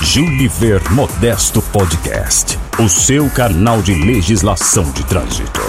Juliver Modesto Podcast, o seu canal de legislação de trânsito.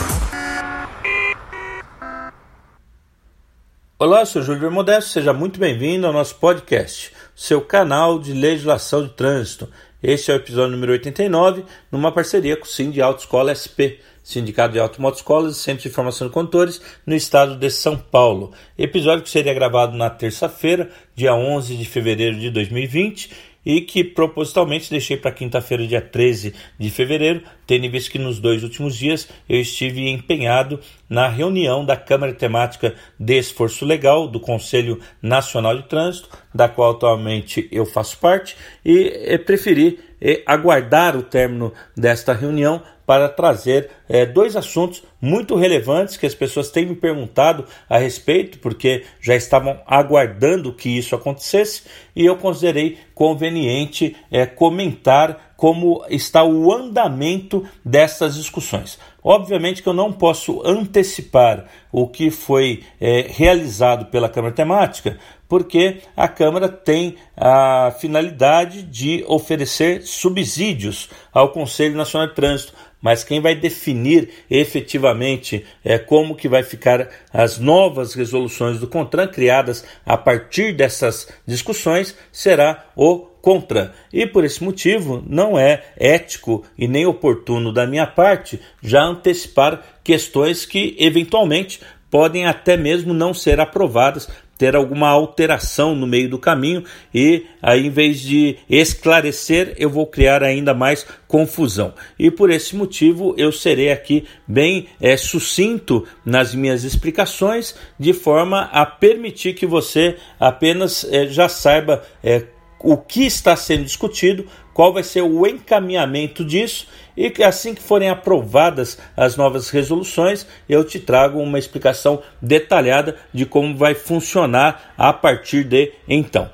Olá, sou Júlio Modesto, seja muito bem-vindo ao nosso podcast, seu canal de legislação de trânsito. Este é o episódio número 89, numa parceria com o Sim de Autoescola SP, Sindicato de Automotoescolas e Centro de Formação de Condutores, no estado de São Paulo. Episódio que seria gravado na terça-feira, dia 11 de fevereiro de 2020 e que propositalmente deixei para quinta-feira, dia 13 de fevereiro, tendo visto que nos dois últimos dias eu estive empenhado na reunião da Câmara Temática de Esforço Legal do Conselho Nacional de Trânsito, da qual atualmente eu faço parte, e preferi aguardar o término desta reunião para trazer é, dois assuntos muito relevantes que as pessoas têm me perguntado a respeito, porque já estavam aguardando que isso acontecesse, e eu considerei conveniente é, comentar como está o andamento dessas discussões. Obviamente que eu não posso antecipar o que foi é, realizado pela Câmara Temática, porque a Câmara tem a finalidade de oferecer subsídios ao Conselho Nacional de Trânsito mas quem vai definir efetivamente é, como que vai ficar as novas resoluções do CONTRAN criadas a partir dessas discussões será o CONTRAN. E por esse motivo não é ético e nem oportuno da minha parte já antecipar questões que eventualmente podem até mesmo não ser aprovadas ter alguma alteração no meio do caminho e aí em vez de esclarecer eu vou criar ainda mais confusão. E por esse motivo eu serei aqui bem é, sucinto nas minhas explicações de forma a permitir que você apenas é, já saiba é, o que está sendo discutido, qual vai ser o encaminhamento disso e que assim que forem aprovadas as novas resoluções, eu te trago uma explicação detalhada de como vai funcionar a partir de então.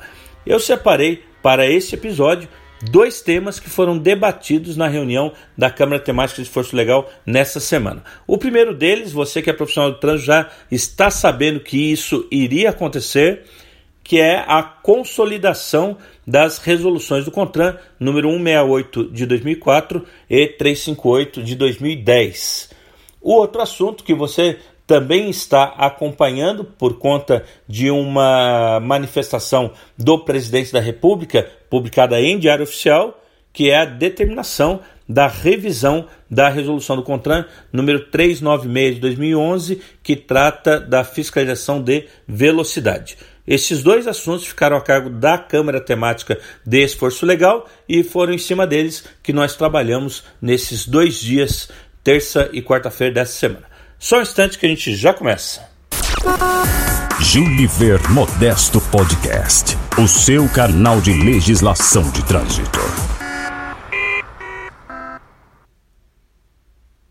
Eu separei para este episódio dois temas que foram debatidos na reunião da Câmara Temática de Esforço Legal nessa semana. O primeiro deles, você que é profissional do trânsito já está sabendo que isso iria acontecer, que é a consolidação das resoluções do CONTRAN número 168 de 2004 e 358 de 2010. O outro assunto que você também está acompanhando por conta de uma manifestação do presidente da República, publicada em Diário Oficial, que é a determinação da revisão da resolução do CONTRAN número 396 de 2011, que trata da fiscalização de velocidade. Esses dois assuntos ficaram a cargo da Câmara Temática de Esforço Legal e foram em cima deles que nós trabalhamos nesses dois dias, terça e quarta-feira dessa semana. Só um instante que a gente já começa. Juliver Modesto Podcast, o seu canal de legislação de trânsito.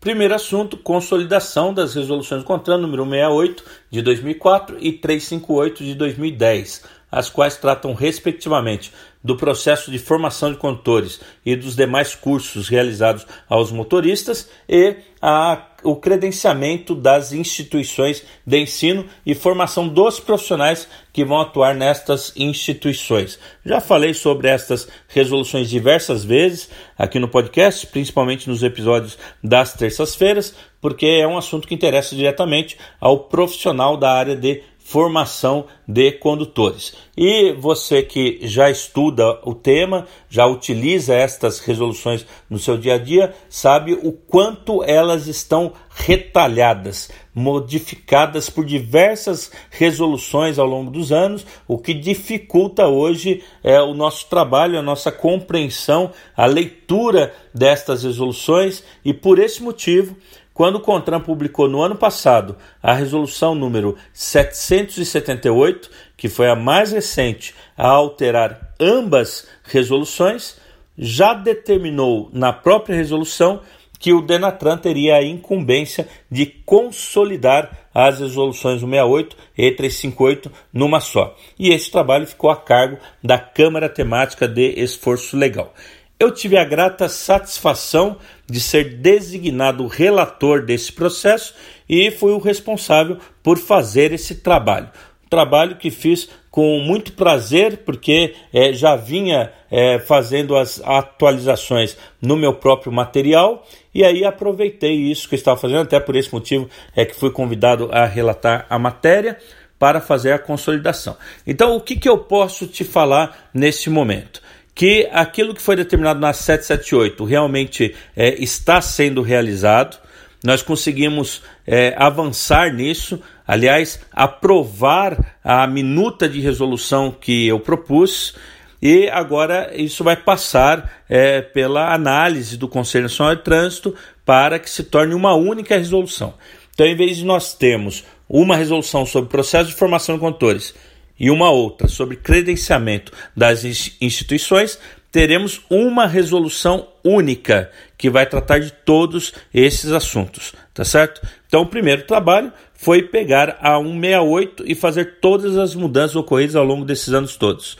Primeiro assunto, consolidação das resoluções do CONTRAN número 68 de 2004 e 358 de 2010, as quais tratam respectivamente do processo de formação de condutores e dos demais cursos realizados aos motoristas e a, o credenciamento das instituições de ensino e formação dos profissionais que vão atuar nestas instituições. Já falei sobre estas resoluções diversas vezes aqui no podcast, principalmente nos episódios das terças-feiras, porque é um assunto que interessa diretamente ao profissional da área de formação de condutores. E você que já estuda o tema, já utiliza estas resoluções no seu dia a dia, sabe o quanto elas estão retalhadas, modificadas por diversas resoluções ao longo dos anos, o que dificulta hoje é, o nosso trabalho, a nossa compreensão, a leitura destas resoluções, e por esse motivo quando o CONTRAN publicou no ano passado a resolução número 778, que foi a mais recente a alterar ambas resoluções, já determinou na própria resolução que o Denatran teria a incumbência de consolidar as resoluções 168 e 358 numa só. E esse trabalho ficou a cargo da Câmara Temática de Esforço Legal. Eu tive a grata satisfação de ser designado relator desse processo e fui o responsável por fazer esse trabalho. trabalho que fiz com muito prazer, porque é, já vinha é, fazendo as atualizações no meu próprio material e aí aproveitei isso que estava fazendo, até por esse motivo é que fui convidado a relatar a matéria para fazer a consolidação. Então, o que, que eu posso te falar nesse momento? Que aquilo que foi determinado na 778 realmente é, está sendo realizado. Nós conseguimos é, avançar nisso, aliás, aprovar a minuta de resolução que eu propus, e agora isso vai passar é, pela análise do Conselho Nacional de Trânsito para que se torne uma única resolução. Então, em vez de nós termos uma resolução sobre processo de formação de condutores e uma outra sobre credenciamento das instituições, teremos uma resolução única que vai tratar de todos esses assuntos, tá certo? Então, o primeiro trabalho foi pegar a 168 e fazer todas as mudanças ocorridas ao longo desses anos todos.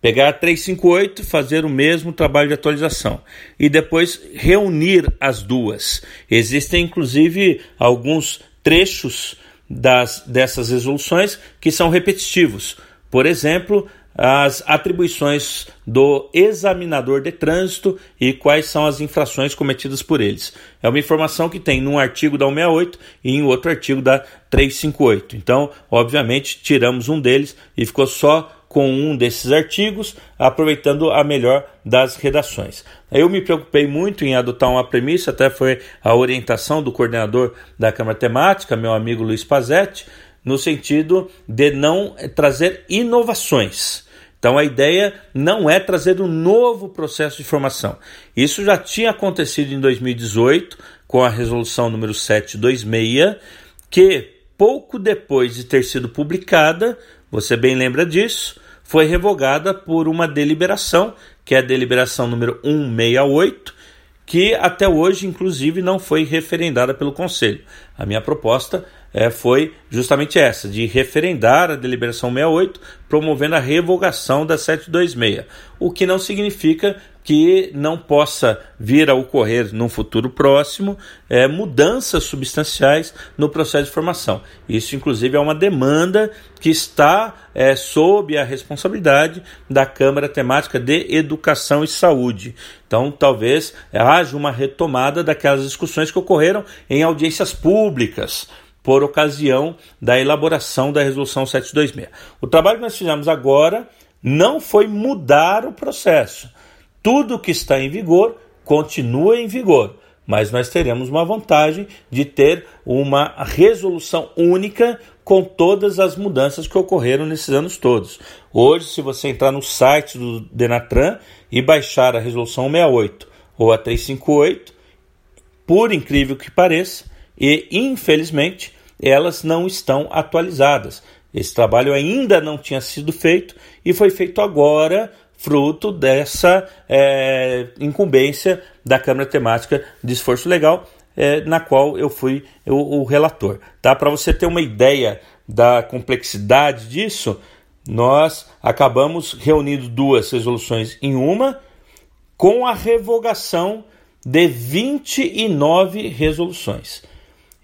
Pegar a 358 e fazer o mesmo trabalho de atualização. E depois reunir as duas. Existem, inclusive, alguns trechos das, dessas resoluções que são repetitivos. Por exemplo, as atribuições do examinador de trânsito e quais são as infrações cometidas por eles. É uma informação que tem num artigo da 168 e em outro artigo da 358. Então, obviamente, tiramos um deles e ficou só com um desses artigos, aproveitando a melhor das redações. Eu me preocupei muito em adotar uma premissa, até foi a orientação do coordenador da Câmara Temática, meu amigo Luiz Pazetti, no sentido de não trazer inovações. Então a ideia não é trazer um novo processo de formação. Isso já tinha acontecido em 2018 com a resolução número 726, que pouco depois de ter sido publicada, você bem lembra disso, foi revogada por uma deliberação, que é a deliberação número 168, que até hoje, inclusive, não foi referendada pelo Conselho. A minha proposta é, foi justamente essa, de referendar a deliberação 68, promovendo a revogação da 726, o que não significa que não possa vir a ocorrer num futuro próximo é, mudanças substanciais no processo de formação. Isso, inclusive, é uma demanda que está é, sob a responsabilidade da Câmara Temática de Educação e Saúde. Então, talvez haja uma retomada daquelas discussões que ocorreram em audiências públicas por ocasião da elaboração da Resolução 726. O trabalho que nós fizemos agora não foi mudar o processo. Tudo que está em vigor continua em vigor, mas nós teremos uma vantagem de ter uma resolução única com todas as mudanças que ocorreram nesses anos todos. Hoje, se você entrar no site do Denatran e baixar a resolução 68 ou a 358, por incrível que pareça, e infelizmente elas não estão atualizadas. Esse trabalho ainda não tinha sido feito e foi feito agora, fruto dessa é, incumbência da Câmara Temática de Esforço Legal, é, na qual eu fui o, o relator. Tá? Para você ter uma ideia da complexidade disso, nós acabamos reunindo duas resoluções em uma, com a revogação de 29 resoluções.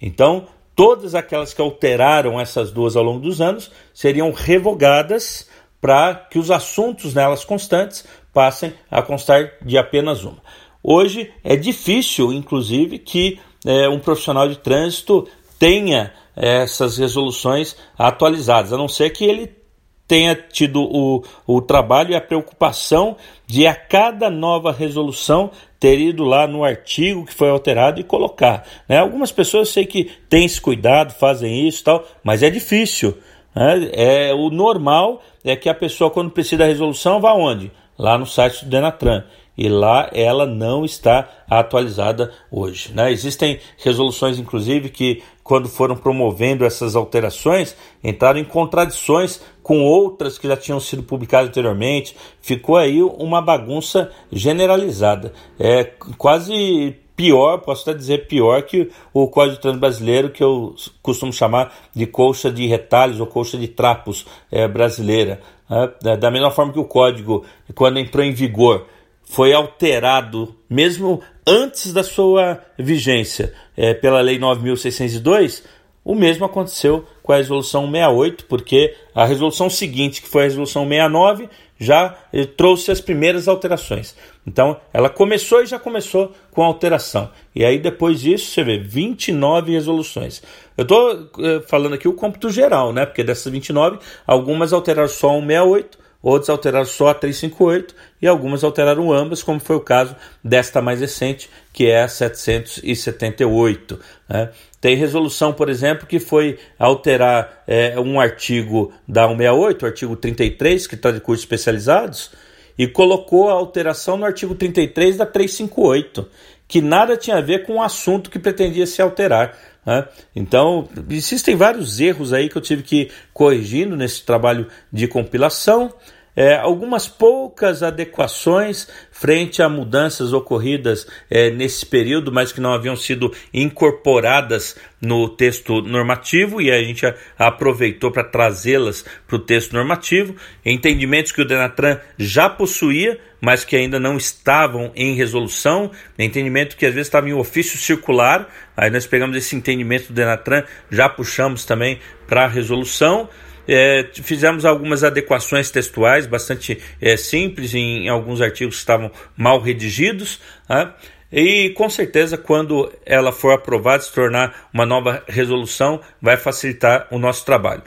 Então, todas aquelas que alteraram essas duas ao longo dos anos seriam revogadas para que os assuntos nelas constantes passem a constar de apenas uma. Hoje é difícil, inclusive, que é, um profissional de trânsito tenha essas resoluções atualizadas, a não ser que ele tenha tido o, o trabalho e a preocupação de a cada nova resolução ter ido lá no artigo que foi alterado e colocar. Né? Algumas pessoas eu sei que têm esse cuidado, fazem isso tal, mas é difícil. Né? É, o normal é que a pessoa, quando precisa da resolução, vá onde? Lá no site do Denatran e lá ela não está atualizada hoje. Né? Existem resoluções, inclusive, que quando foram promovendo essas alterações, entraram em contradições com outras que já tinham sido publicadas anteriormente. Ficou aí uma bagunça generalizada. É quase pior, posso até dizer pior que o Código de Trânsito Brasileiro, que eu costumo chamar de colcha de retalhos ou colcha de trapos é, brasileira. É, da mesma forma que o código, quando entrou em vigor, foi alterado mesmo antes da sua vigência é, pela Lei 9.602, o mesmo aconteceu com a Resolução 68, porque a resolução seguinte, que foi a Resolução 69, já trouxe as primeiras alterações. Então, ela começou e já começou com alteração. E aí, depois disso, você vê 29 resoluções. Eu estou eh, falando aqui o cômputo geral, né? Porque dessas 29, algumas alteraram só 168, outras alteraram só a 358 e algumas alteraram ambas, como foi o caso desta mais recente, que é a 778. Né? Tem resolução, por exemplo, que foi alterar é, um artigo da 168, o artigo 33, que está de cursos especializados, e colocou a alteração no artigo 33 da 358, que nada tinha a ver com o assunto que pretendia se alterar. Né? Então, existem vários erros aí que eu tive que ir corrigindo nesse trabalho de compilação é, algumas poucas adequações frente a mudanças ocorridas é, nesse período, mas que não haviam sido incorporadas no texto normativo e a gente aproveitou para trazê-las para o texto normativo. Entendimentos que o Denatran já possuía, mas que ainda não estavam em resolução, entendimento que às vezes estava em ofício circular, aí nós pegamos esse entendimento do Denatran, já puxamos também para a resolução. É, fizemos algumas adequações textuais bastante é, simples em, em, alguns artigos que estavam mal redigidos. Né? E com certeza, quando ela for aprovada, se tornar uma nova resolução, vai facilitar o nosso trabalho.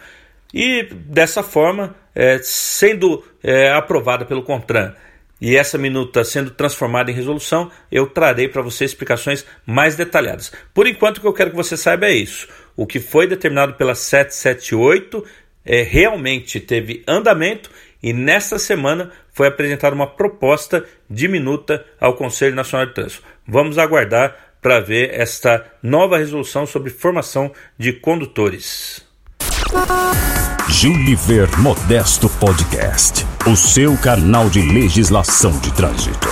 E dessa forma, é, sendo é, aprovada pelo CONTRAN e essa minuta sendo transformada em resolução, eu trarei para você explicações mais detalhadas. Por enquanto, o que eu quero que você saiba é isso. O que foi determinado pela 778 é, realmente teve andamento e nesta semana foi apresentada uma proposta de minuta ao Conselho Nacional de Trânsito. Vamos aguardar para ver esta nova resolução sobre formação de condutores. Juliver Modesto Podcast, o seu canal de legislação de trânsito.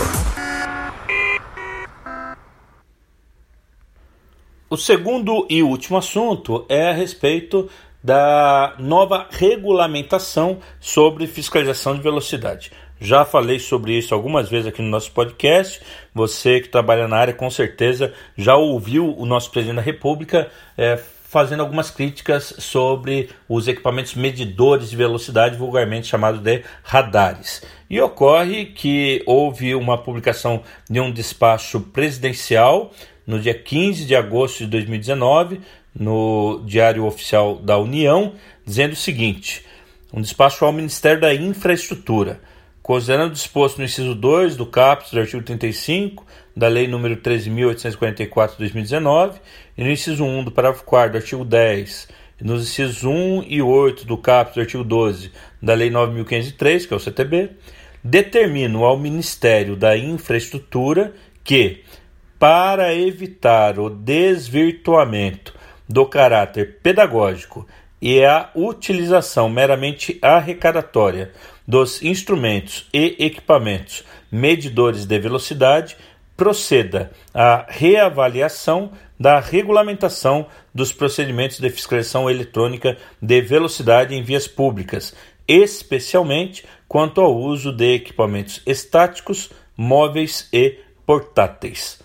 O segundo e último assunto é a respeito da nova regulamentação sobre fiscalização de velocidade. Já falei sobre isso algumas vezes aqui no nosso podcast. Você que trabalha na área com certeza já ouviu o nosso presidente da República é, fazendo algumas críticas sobre os equipamentos medidores de velocidade, vulgarmente chamados de radares. E ocorre que houve uma publicação de um despacho presidencial no dia 15 de agosto de 2019 no Diário Oficial da União, dizendo o seguinte: um despacho ao Ministério da Infraestrutura, considerando disposto no inciso 2 do caput do artigo 35 da Lei nº 13.844 de 2019 e no inciso 1 do parágrafo 4 do artigo 10 e nos incisos 1 e 8 do caput do artigo 12 da Lei 9.503, que é o CTB, determino ao Ministério da Infraestrutura que, para evitar o desvirtuamento do caráter pedagógico e a utilização meramente arrecadatória dos instrumentos e equipamentos medidores de velocidade, proceda à reavaliação da regulamentação dos procedimentos de fiscalização eletrônica de velocidade em vias públicas, especialmente quanto ao uso de equipamentos estáticos, móveis e portáteis.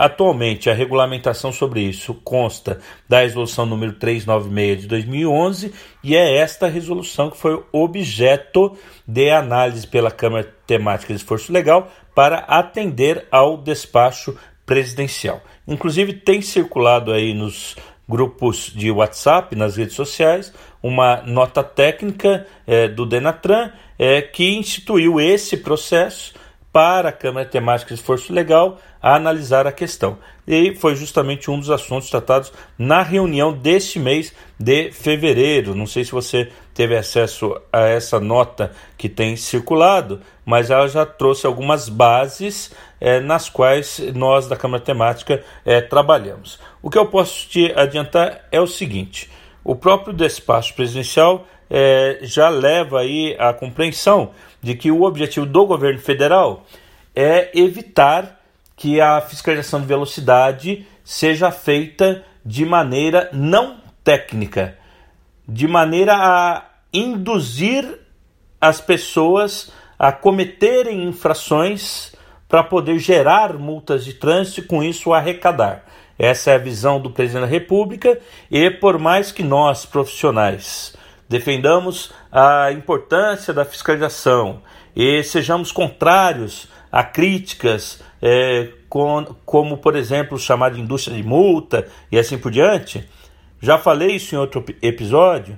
Atualmente, a regulamentação sobre isso consta da resolução número 396 de 2011 e é esta resolução que foi objeto de análise pela Câmara Temática de Esforço Legal para atender ao despacho presidencial. Inclusive tem circulado aí nos grupos de WhatsApp, nas redes sociais, uma nota técnica é, do Denatran é, que instituiu esse processo para a Câmara Temática de Esforço Legal a analisar a questão. E foi justamente um dos assuntos tratados na reunião deste mês de fevereiro. Não sei se você teve acesso a essa nota que tem circulado, mas ela já trouxe algumas bases é, nas quais nós da Câmara Temática é, trabalhamos. O que eu posso te adiantar é o seguinte: o próprio despacho presidencial é, já leva aí a compreensão de que o objetivo do governo federal é evitar que a fiscalização de velocidade seja feita de maneira não técnica, de maneira a induzir as pessoas a cometerem infrações para poder gerar multas de trânsito e com isso arrecadar. Essa é a visão do presidente da República e por mais que nós profissionais defendamos a importância da fiscalização e sejamos contrários a críticas é, com, como, por exemplo, chamar de indústria de multa e assim por diante, já falei isso em outro episódio,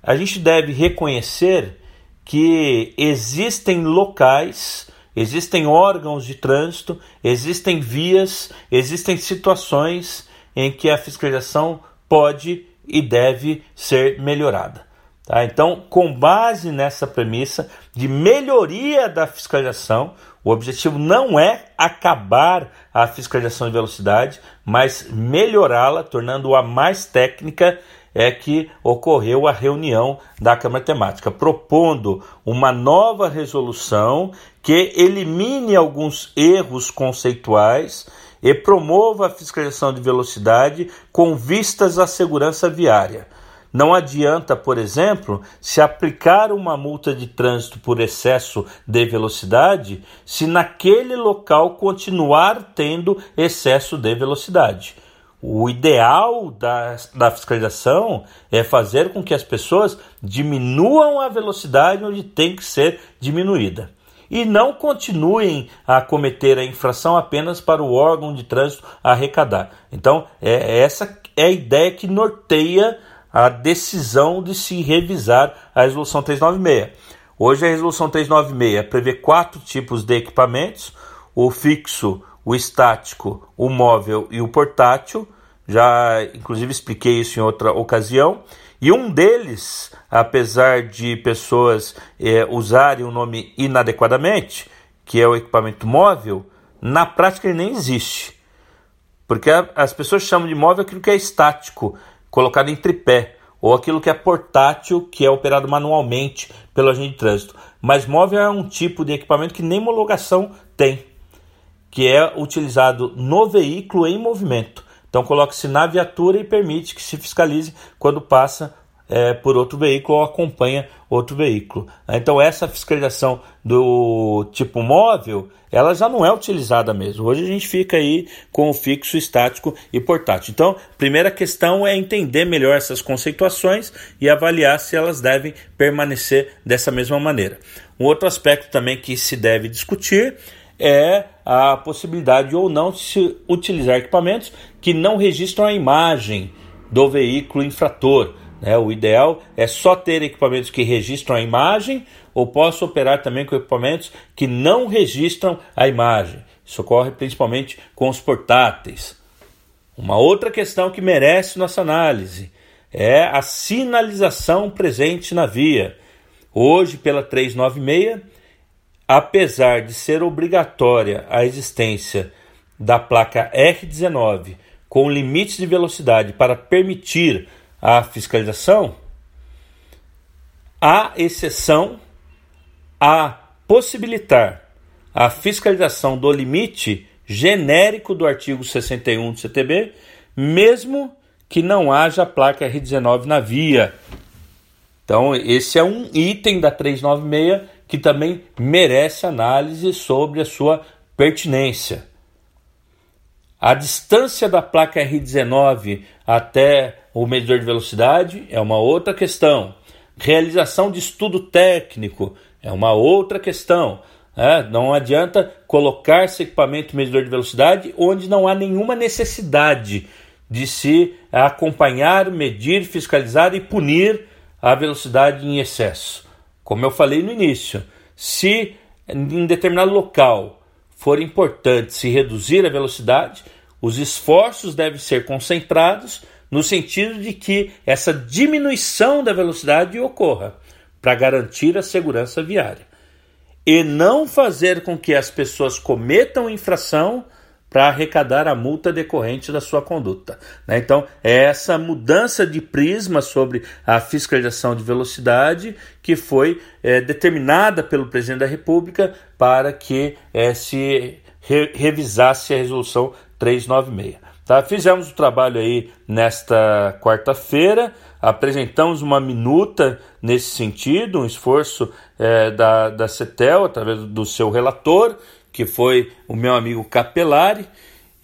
a gente deve reconhecer que existem locais, existem órgãos de trânsito, existem vias, existem situações em que a fiscalização pode e deve ser melhorada. Tá? Então, com base nessa premissa de melhoria da fiscalização, o objetivo não é acabar a fiscalização de velocidade, mas melhorá-la, tornando-a mais técnica, é que ocorreu a reunião da Câmara Temática, propondo uma nova resolução que elimine alguns erros conceituais e promova a fiscalização de velocidade com vistas à segurança viária. Não adianta, por exemplo, se aplicar uma multa de trânsito por excesso de velocidade se naquele local continuar tendo excesso de velocidade. O ideal da, da fiscalização é fazer com que as pessoas diminuam a velocidade onde tem que ser diminuída e não continuem a cometer a infração apenas para o órgão de trânsito arrecadar. Então, é, essa é a ideia que norteia a decisão de se revisar a Resolução 396. Hoje a Resolução 396 prevê quatro tipos de equipamentos: o fixo, o estático, o móvel e o portátil. Já inclusive expliquei isso em outra ocasião. E um deles, apesar de pessoas é, usarem o nome inadequadamente, que é o equipamento móvel, na prática ele nem existe. Porque a, as pessoas chamam de móvel aquilo que é estático, colocado em tripé, ou aquilo que é portátil, que é operado manualmente pelo agente de trânsito. Mas móvel é um tipo de equipamento que nem homologação tem, que é utilizado no veículo em movimento. Então coloque-se na viatura e permite que se fiscalize quando passa é, por outro veículo ou acompanha outro veículo. Então essa fiscalização do tipo móvel, ela já não é utilizada mesmo. Hoje a gente fica aí com o fixo, estático e portátil. Então, primeira questão é entender melhor essas conceituações e avaliar se elas devem permanecer dessa mesma maneira. Um outro aspecto também que se deve discutir é a possibilidade ou não de se utilizar equipamentos que não registram a imagem do veículo infrator né? O ideal é só ter equipamentos que registram a imagem ou posso operar também com equipamentos que não registram a imagem. Isso ocorre principalmente com os portáteis. Uma outra questão que merece nossa análise é a sinalização presente na via. Hoje, pela 396, apesar de ser obrigatória a existência da placa R19 com limites de velocidade para permitir a fiscalização, há exceção a possibilitar a fiscalização do limite genérico do artigo 61 do CTB, mesmo que não haja placa R19 na via. Então, esse é um item da 396 que também merece análise sobre a sua pertinência. A distância da placa R19 até o medidor de velocidade é uma outra questão. Realização de estudo técnico é uma outra questão. É, não adianta colocar esse equipamento medidor de velocidade onde não há nenhuma necessidade de se acompanhar, medir, fiscalizar e punir a velocidade em excesso. Como eu falei no início, se em determinado local for importante se reduzir a velocidade, os esforços devem ser concentrados no sentido de que essa diminuição da velocidade ocorra para garantir a segurança viária. E não fazer com que as pessoas cometam infração para arrecadar a multa decorrente da sua conduta. Né? Então, é essa mudança de prisma sobre a fiscalização de velocidade que foi é, determinada pelo presidente da República para que é, se re revisasse a resolução 396. Tá? Fizemos o trabalho aí nesta quarta-feira, apresentamos uma minuta nesse sentido, um esforço é, da, da CETEL, através do seu relator, que foi o meu amigo Capelari.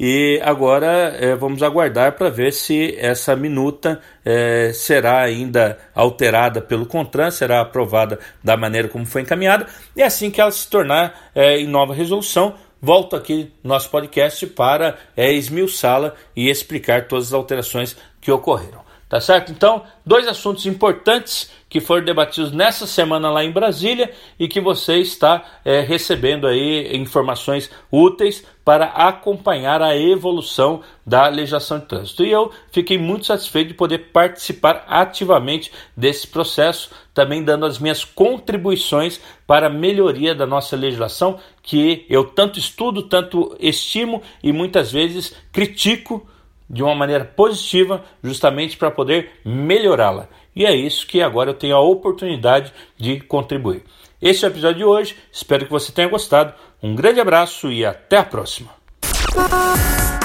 E agora é, vamos aguardar para ver se essa minuta é, será ainda alterada pelo CONTRAN, será aprovada da maneira como foi encaminhada, e assim que ela se tornar é, em nova resolução, volto aqui no nosso podcast para é, esmiuçá-la e explicar todas as alterações que ocorreram. Tá certo? Então, dois assuntos importantes que foram debatidos nessa semana lá em Brasília e que você está é, recebendo aí informações úteis para acompanhar a evolução da legislação de trânsito. E eu fiquei muito satisfeito de poder participar ativamente desse processo, também dando as minhas contribuições para a melhoria da nossa legislação, que eu tanto estudo, tanto estimo e muitas vezes critico de uma maneira positiva, justamente para poder melhorá-la. E é isso que agora eu tenho a oportunidade de contribuir. Esse é o episódio de hoje, espero que você tenha gostado. Um grande abraço e até a próxima.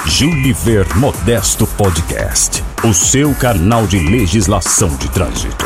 Juliver Modesto Podcast, o seu canal de legislação de trânsito.